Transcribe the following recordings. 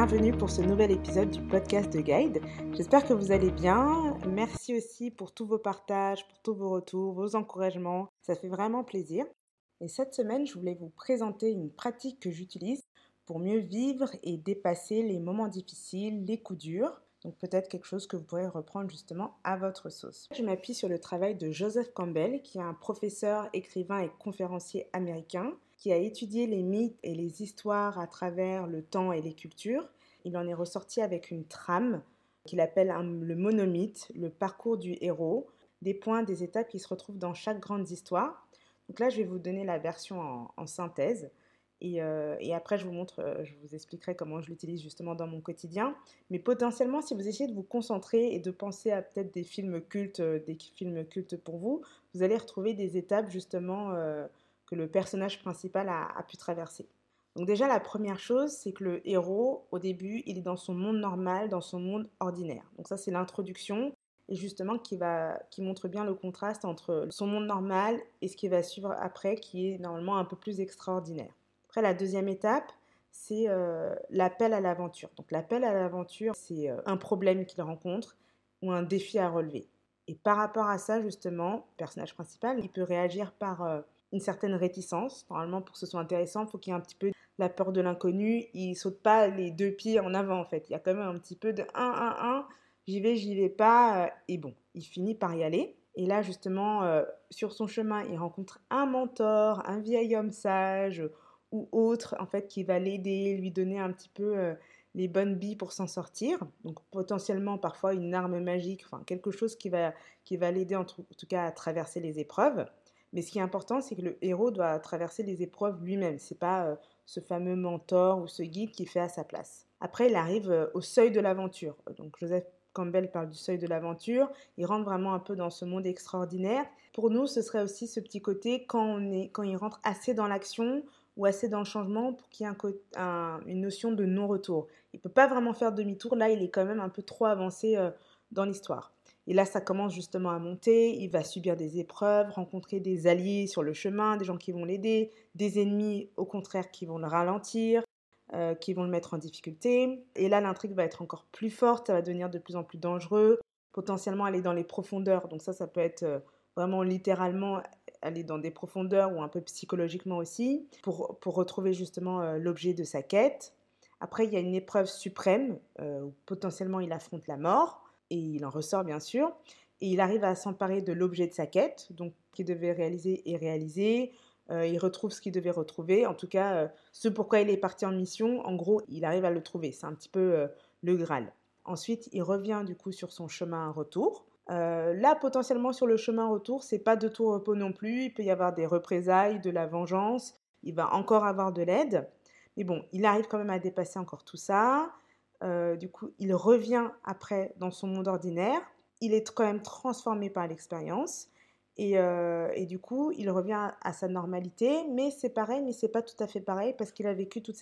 Bienvenue pour ce nouvel épisode du podcast de Guide. J'espère que vous allez bien. Merci aussi pour tous vos partages, pour tous vos retours, vos encouragements. Ça fait vraiment plaisir. Et cette semaine, je voulais vous présenter une pratique que j'utilise pour mieux vivre et dépasser les moments difficiles, les coups durs. Donc peut-être quelque chose que vous pourrez reprendre justement à votre sauce. Je m'appuie sur le travail de Joseph Campbell, qui est un professeur, écrivain et conférencier américain, qui a étudié les mythes et les histoires à travers le temps et les cultures. Il en est ressorti avec une trame qu'il appelle le monomythe, le parcours du héros, des points, des étapes qui se retrouvent dans chaque grande histoire. Donc là, je vais vous donner la version en, synthèse. Euh, et, après, je vous montre, euh, je vous expliquerai comment je l'utilise justement dans mon quotidien. Mais potentiellement, si vous essayez de vous concentrer et de penser à peut-être des films cultes, euh, des films cultes pour vous, vous allez retrouver des étapes justement que le personnage principal a, pu traverser. Donc déjà, la première chose, c'est que le héros, au début, il est dans son monde normal, dans son monde ordinaire. Donc ça, c'est l'introduction et justement qui, va, qui montre bien le contraste entre son monde normal et ce qui va suivre après, qui est normalement un peu plus extraordinaire. Après, la deuxième étape, c'est euh, l'appel à l'aventure. Donc l'appel à l'aventure, c'est euh, un problème qu'il rencontre ou un défi à relever. Et par rapport à ça, justement, le personnage principal, il peut réagir par euh, une certaine réticence. Normalement, pour que ce soit intéressant, il faut qu'il y ait un petit peu la peur de l'inconnu. Il saute pas les deux pieds en avant, en fait. Il y a quand même un petit peu de 1, 1, 1, j'y vais, j'y vais pas. et bon, il finit par y aller. Et là, justement, sur son chemin, il rencontre un mentor, un vieil homme sage ou autre, en fait, qui va l'aider, lui donner un petit peu euh, les bonnes billes pour s'en sortir. Donc potentiellement parfois une arme magique, enfin quelque chose qui va, qui va l'aider en, tout cas à traverser les épreuves. Mais ce qui est important, c'est que le héros doit traverser les épreuves lui-même. C'est pas euh, ce fameux mentor ou ce guide qui fait à sa place. Après, il arrive euh, au seuil de l'aventure. Donc Joseph Campbell parle du seuil de l'aventure. Il rentre vraiment un peu dans ce monde extraordinaire. Pour nous, ce serait aussi ce petit côté quand, il rentre assez dans l'action, ou assez dans le changement pour qu'il y ait une notion de non-retour. Il peut pas vraiment faire demi-tour, là il est quand même un peu trop avancé euh, dans l'histoire. Et là ça commence justement à monter, il va subir des épreuves, rencontrer des alliés sur le chemin, des gens qui vont l'aider, des ennemis au contraire qui vont le ralentir, euh, qui vont le mettre en difficulté. Et là l'intrigue va être encore plus forte, ça va devenir de plus en plus dangereux, potentiellement aller dans les profondeurs, donc ça ça peut être... Euh, vraiment littéralement aller dans des profondeurs ou un peu psychologiquement aussi, pour, retrouver justement euh, l'objet de sa quête. Après, il y a une épreuve suprême où potentiellement il affronte la mort, et il en ressort bien sûr, et il arrive à s'emparer de l'objet de sa quête, donc qu'il devait réaliser et réaliser. Euh, il retrouve ce qu'il devait retrouver, en tout cas ce pourquoi il est parti en mission, en gros, il arrive à le trouver. C'est un petit peu le Graal. Ensuite, il revient du coup sur son chemin retour. Euh, là, potentiellement sur le chemin retour, c'est pas de tout repos non plus. Il peut y avoir des représailles, de la vengeance. Il va encore avoir de l'aide. Mais bon, il arrive quand même à dépasser encore tout ça. Euh, du coup, il revient après dans son monde ordinaire. Il est quand même transformé par l'expérience. Et, euh, du coup, il revient à sa normalité. Mais c'est pareil, mais c'est pas tout à fait pareil parce qu'il a vécu toute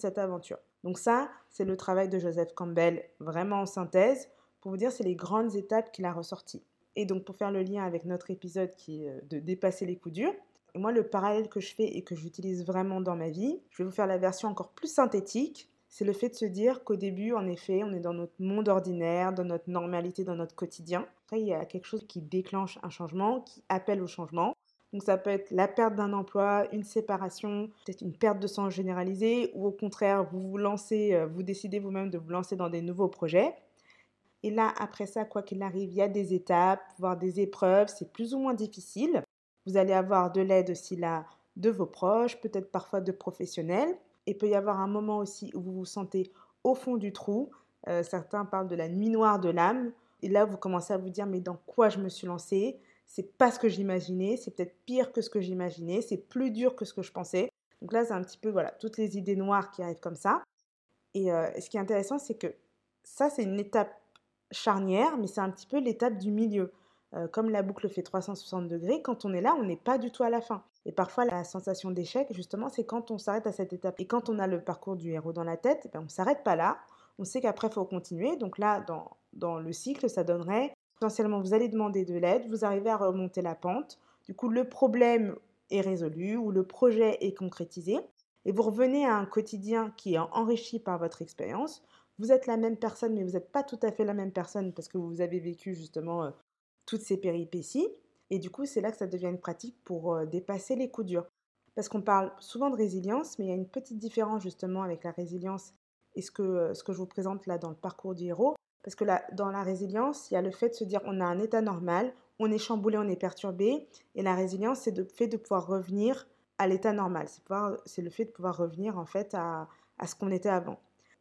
cette aventure. Donc ça, c'est le travail de Joseph Campbell, vraiment en synthèse pour vous dire, c'est les grandes étapes qu'il a ressorties. Et donc, pour faire le lien avec notre épisode qui est euh, de dépasser les coups durs, et moi, le parallèle que je fais et que j'utilise vraiment dans ma vie, je vais vous faire la version encore plus synthétique. C'est le fait de se dire qu'au début, en effet, on est dans notre monde ordinaire, dans notre normalité, dans notre quotidien. Après, il y a quelque chose qui déclenche un changement, qui appelle au changement. Donc ça peut être la perte d'un emploi, une séparation, peut-être une perte de sang généralisée, ou au contraire, vous vous lancez, euh, vous décidez vous-même de vous lancer dans des nouveaux projets. Et là, après ça, quoi qu'il arrive, il y a des étapes, voire des épreuves, c'est plus ou moins difficile. Vous allez avoir de l'aide aussi là de vos proches, peut-être parfois de professionnels. Il peut y avoir un moment aussi où vous vous sentez au fond du trou. Euh, certains parlent de la nuit noire de l'âme. Et là, vous commencez à vous dire, mais dans quoi je me suis lancée? C'est pas ce que j'imaginais, c'est peut-être pire que ce que j'imaginais, c'est plus dur que ce que je pensais. Donc là, c'est un petit peu, voilà, toutes les idées noires qui arrivent comme ça. Et euh, ce qui est intéressant, c'est que ça, c'est une étape charnière, mais c'est un petit peu l'étape du milieu. Euh, comme la boucle fait 360 degrés, quand on est là, on n'est pas du tout à la fin. Et parfois, la sensation d'échec, justement, c'est quand on s'arrête à cette étape. Et quand on a le parcours du héros dans la tête, eh ben, on ne s'arrête pas là. On sait qu'après, il faut continuer. Donc là, dans, dans le cycle, ça donnerait potentiellement, vous allez demander de l'aide, vous arrivez à remonter la pente. Du coup, le problème est résolu ou le projet est concrétisé. et vous revenez à un quotidien qui est enrichi par votre expérience, vous êtes la même personne, mais vous n'êtes pas tout à fait la même personne parce que vous avez vécu justement euh, toutes ces péripéties. Et du coup, c'est là que ça devient une pratique pour euh, dépasser les coups durs. Parce qu'on parle souvent de résilience, mais il y a une petite différence justement avec la résilience et ce que, euh, je vous présente là dans le parcours du héros. Parce que dans la résilience, il y a le fait de se dire on a un état normal, on est chamboulé, on est perturbé. Et la résilience, c'est le fait de pouvoir revenir à l'état normal. C'est le fait de pouvoir revenir en fait à ce qu'on était avant.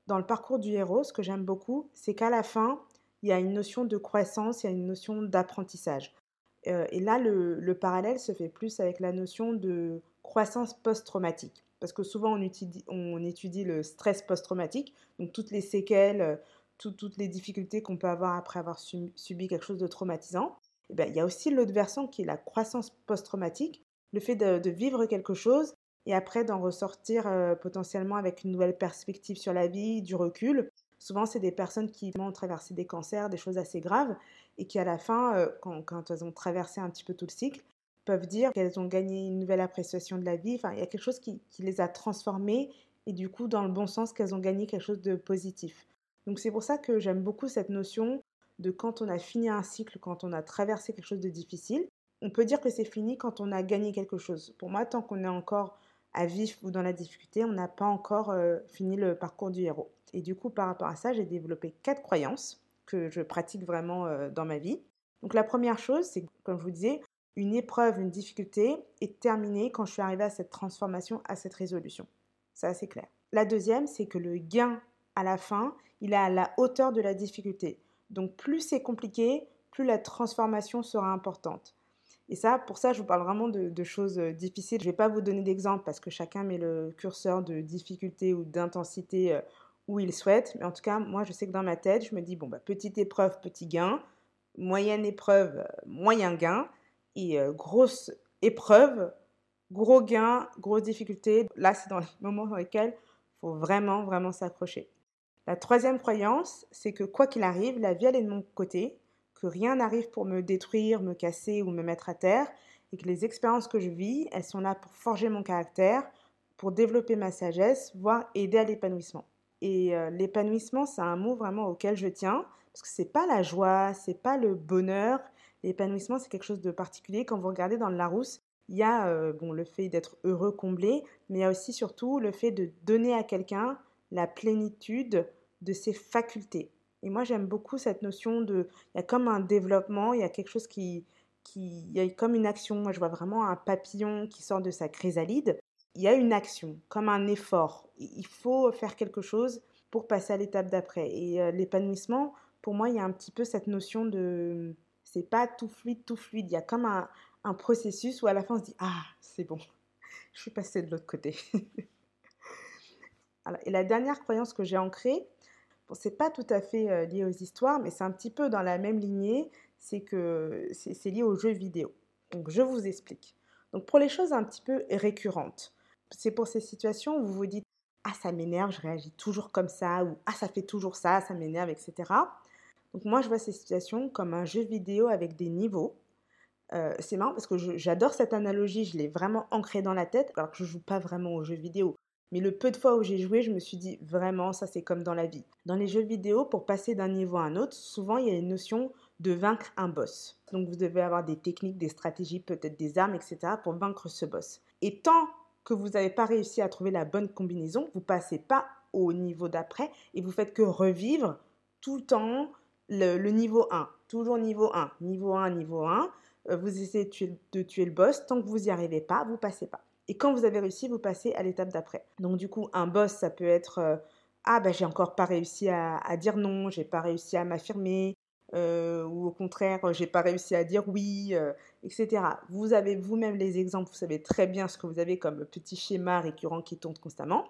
Dans le parcours du héros, ce que j'aime beaucoup, c'est qu'à la fin, il y a une notion de croissance, il y a une notion d'apprentissage. Euh, et là, le, parallèle se fait plus avec la notion de croissance post-traumatique. Parce que souvent, on étudie, le stress post-traumatique, donc toutes les séquelles, euh, toutes les difficultés qu'on peut avoir après avoir subi quelque chose de traumatisant. Et bien, il y a aussi l'autre versant qui est la croissance post-traumatique, le fait de, vivre quelque chose et après d'en ressortir euh, potentiellement avec une nouvelle perspective sur la vie, du recul. Souvent, c'est des personnes qui ont traversé des cancers, des choses assez graves, et qui à la fin, euh, quand, elles ont traversé un petit peu tout le cycle, peuvent dire qu'elles ont gagné une nouvelle appréciation de la vie. Enfin, il y a quelque chose qui, qui les a transformées, et du coup, dans le bon sens, qu'elles ont gagné quelque chose de positif. Donc c'est pour ça que j'aime beaucoup cette notion de quand on a fini un cycle, quand on a traversé quelque chose de difficile, on peut dire que c'est fini quand on a gagné quelque chose. Pour moi, tant qu'on est encore à vif ou dans la difficulté, on n'a pas encore euh, fini le parcours du héros. Et du coup, par rapport à ça, j'ai développé quatre croyances que je pratique vraiment euh, dans ma vie. Donc la première chose, c'est comme je vous disais, une épreuve, une difficulté est terminée quand je suis arrivée à cette transformation, à cette résolution. C'est assez clair. La deuxième, c'est que le gain à la fin, il est à la hauteur de la difficulté. Donc plus c'est compliqué, plus la transformation sera importante. Et ça, pour ça, je vous parle vraiment de, choses euh, difficiles. Je ne vais pas vous donner d'exemples parce que chacun met le curseur de difficulté ou d'intensité euh, où il souhaite. Mais en tout cas, moi, je sais que dans ma tête, je me dis, bon, bah, petite épreuve, petit gain. Moyenne épreuve, euh, moyen gain. Et grosse épreuve, gros gain, grosse difficulté. Là, c'est dans les moments dans lesquels il faut vraiment, vraiment s'accrocher. La troisième croyance, c'est que quoi qu'il arrive, la vie, elle est de mon côté que rien n'arrive pour me détruire, me casser ou me mettre à terre, et que les expériences que je vis, elles sont là pour forger mon caractère, pour développer ma sagesse, voire aider à l'épanouissement. Et euh, l'épanouissement, c'est un mot vraiment auquel je tiens, parce que c'est pas la joie, c'est pas le bonheur. L'épanouissement, c'est quelque chose de particulier. Quand vous regardez dans le Larousse, il y a euh, bon, le fait d'être heureux, comblé, mais il y a aussi surtout le fait de donner à quelqu'un la plénitude de ses facultés. Et moi, j'aime beaucoup cette notion de. Il y a comme un développement, il y a quelque chose qui. qui il y a comme une action. Moi, je vois vraiment un papillon qui sort de sa chrysalide. Il y a une action, comme un effort. Il faut faire quelque chose pour passer à l'étape d'après. Et euh, l'épanouissement, pour moi, il y a un petit peu cette notion de. C'est pas tout fluide, tout fluide. Il y a comme un, un processus où à la fin on se dit Ah, c'est bon, je suis passée de l'autre côté. et la dernière croyance que j'ai ancrée, Bon, c'est pas tout à fait euh, lié aux histoires, mais c'est un petit peu dans la même lignée, c'est que c'est lié aux jeux vidéo. Donc je vous explique. Donc pour les choses un petit peu récurrentes, c'est pour ces situations où vous vous dites ah ça m'énerve, je réagis toujours comme ça, ou ah ça fait toujours ça, ça m'énerve, etc. Donc moi je vois ces situations comme un jeu vidéo avec des niveaux. Euh, c'est marrant parce que j'adore cette analogie, je l'ai vraiment ancrée dans la tête, alors que je joue pas vraiment aux jeux vidéo. Mais le peu de fois où j'ai joué, je me suis dit vraiment, ça c'est comme dans la vie. Dans les jeux vidéo, pour passer d'un niveau à un autre, souvent il y a une notion de vaincre un boss. Donc vous devez avoir des techniques, des stratégies, peut-être des armes, etc. pour vaincre ce boss. Et tant que vous n'avez pas réussi à trouver la bonne combinaison, vous passez pas au niveau d'après et vous faites que revivre tout le temps le, niveau 1. Toujours niveau 1, niveau 1, niveau 1. Euh, vous essayez de tuer, le boss. Tant que vous n'y arrivez pas, vous passez pas. Et quand vous avez réussi, vous passez à l'étape d'après. Donc du coup, un boss, ça peut être euh, ah ben j'ai encore pas réussi à, dire non, j'ai pas réussi à m'affirmer, euh, ou au contraire, j'ai pas réussi à dire oui, euh, etc. Vous avez vous-même les exemples, vous savez très bien ce que vous avez comme petit schéma récurrent qui tourne constamment.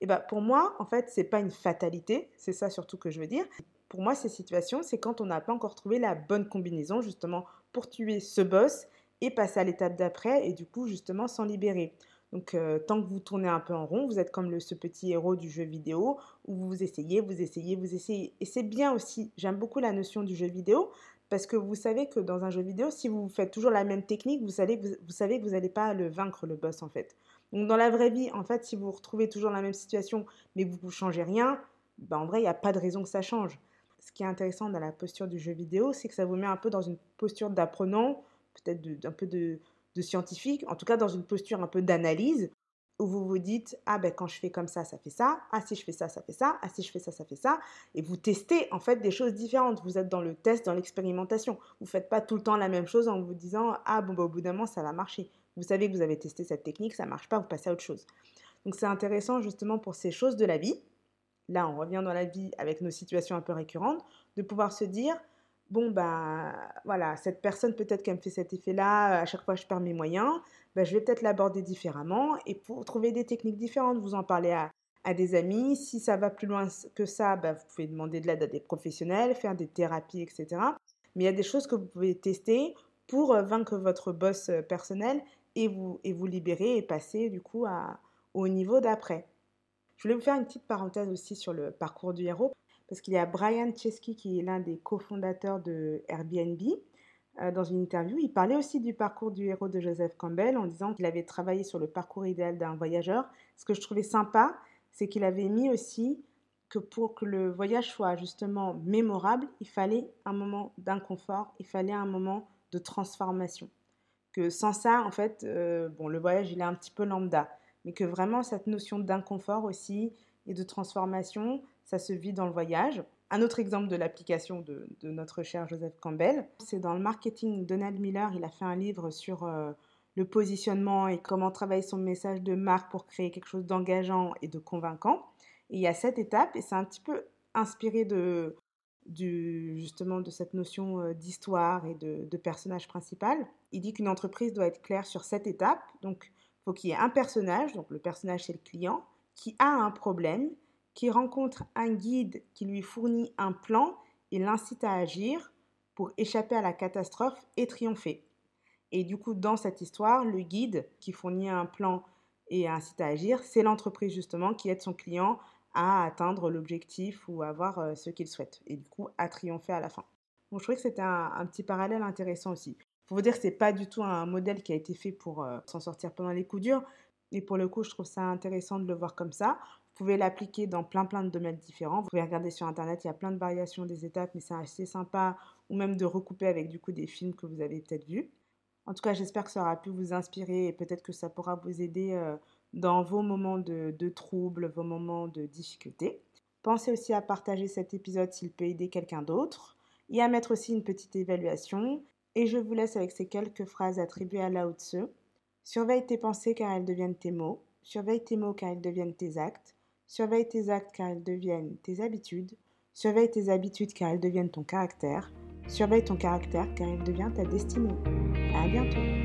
Et ben pour moi, en fait, c'est pas une fatalité, c'est ça surtout que je veux dire. Pour moi, ces situations, c'est quand on n'a pas encore trouvé la bonne combinaison justement pour tuer ce boss et passer à l'étape d'après et du coup justement s'en libérer. Donc euh, tant que vous tournez un peu en rond, vous êtes comme ce petit héros du jeu vidéo où vous essayez, vous essayez, vous essayez. Et c'est bien aussi, j'aime beaucoup la notion du jeu vidéo parce que vous savez que dans un jeu vidéo, si vous faites toujours la même technique, vous savez, que vous n'allez pas le vaincre le boss en fait. Donc dans la vraie vie, en fait, si vous retrouvez toujours la même situation, mais que vous ne changez rien, ben en vrai, il n'y a pas de raison que ça change. Ce qui est intéressant dans la posture du jeu vidéo, c'est que ça vous met un peu dans une posture d'apprenant, peut-être un peu de, scientifique, en tout cas dans une posture un peu d'analyse, où vous vous dites ah ben quand je fais comme ça ça fait ça. Ah si je fais ça ça fait ça. Ah si je fais ça ça fait ça et vous testez en fait des choses différentes. Vous êtes dans le test dans l'expérimentation. Vous faites pas tout le temps la même chose en vous disant ah bon bah, au bout d'un moment ça va marcher vous savez que vous avez testé cette technique ça marche pas vous passez à autre chose. Donc c'est intéressant justement pour ces choses de la vie. Là on revient dans la vie avec nos situations un peu récurrentes de pouvoir se dire bon, ben voilà, cette personne, peut-être qu'elle me fait cet effet-là, à chaque fois je perds mes moyens, ben, je vais peut-être l'aborder différemment et pour trouver des techniques différentes, vous en parlez à, des amis. Si ça va plus loin que ça, ben, vous pouvez demander de l'aide à des professionnels, faire des thérapies, etc. Mais il y a des choses que vous pouvez tester pour euh, vaincre votre boss euh, personnel et vous, et vous libérer et passer du coup à, au niveau d'après. Je voulais vous faire une petite parenthèse aussi sur le parcours du héros parce qu'il y a Brian Chesky qui est l'un des cofondateurs de Airbnb. Euh, dans une interview, il parlait aussi du parcours du héros de Joseph Campbell en disant qu'il avait travaillé sur le parcours idéal d'un voyageur. Ce que je trouvais sympa, c'est qu'il avait mis aussi que pour que le voyage soit justement mémorable, il fallait un moment d'inconfort, il fallait un moment de transformation. Que sans ça, en fait, euh, bon, le voyage, il est un petit peu lambda, mais que vraiment cette notion d'inconfort aussi et de transformation, ça se vit dans le voyage. Un autre exemple de l'application de, notre cher Joseph Campbell, c'est dans le marketing. Donald Miller, il a fait un livre sur euh, le positionnement et comment travailler son message de marque pour créer quelque chose d'engageant et de convaincant. Il y a cette étape, et c'est un petit peu inspiré de, justement de cette notion euh, d'histoire et de, de, personnage principal. Il dit qu'une entreprise doit être claire sur cette étape. Donc, il faut qu'il y ait un personnage, donc le personnage c'est le client, qui a un problème qui rencontre un guide qui lui fournit un plan et l'incite à agir pour échapper à la catastrophe et triompher. Et du coup, dans cette histoire, le guide qui fournit un plan et incite à agir, c'est l'entreprise justement qui aide son client à atteindre l'objectif ou avoir euh, ce qu'il souhaite et du coup à triompher à la fin. Donc je trouvais que c'était un, petit parallèle intéressant aussi. Faut vous dire c'est pas du tout un modèle qui a été fait pour euh, s'en sortir pendant les coups durs, et pour le coup, je trouve ça intéressant de le voir comme ça. Vous pouvez l'appliquer dans plein plein de domaines différents. Vous pouvez regarder sur internet, il y a plein de variations des étapes, mais c'est assez sympa, ou même de recouper avec du coup des films que vous avez peut-être vus. En tout cas, j'espère que ça aura pu vous inspirer et peut-être que ça pourra vous aider euh, dans vos moments de, de troubles, vos moments de difficulté. Pensez aussi à partager cet épisode s'il peut aider quelqu'un d'autre et à mettre aussi une petite évaluation. Et je vous laisse avec ces quelques phrases attribuées à Lao Tzu. Surveille tes pensées car elles deviennent tes mots. Surveille tes mots car ils deviennent tes actes. Surveille tes actes car ils deviennent tes habitudes. Surveille tes habitudes car elles deviennent ton caractère. Surveille ton caractère car il devient ta destinée. À bientôt.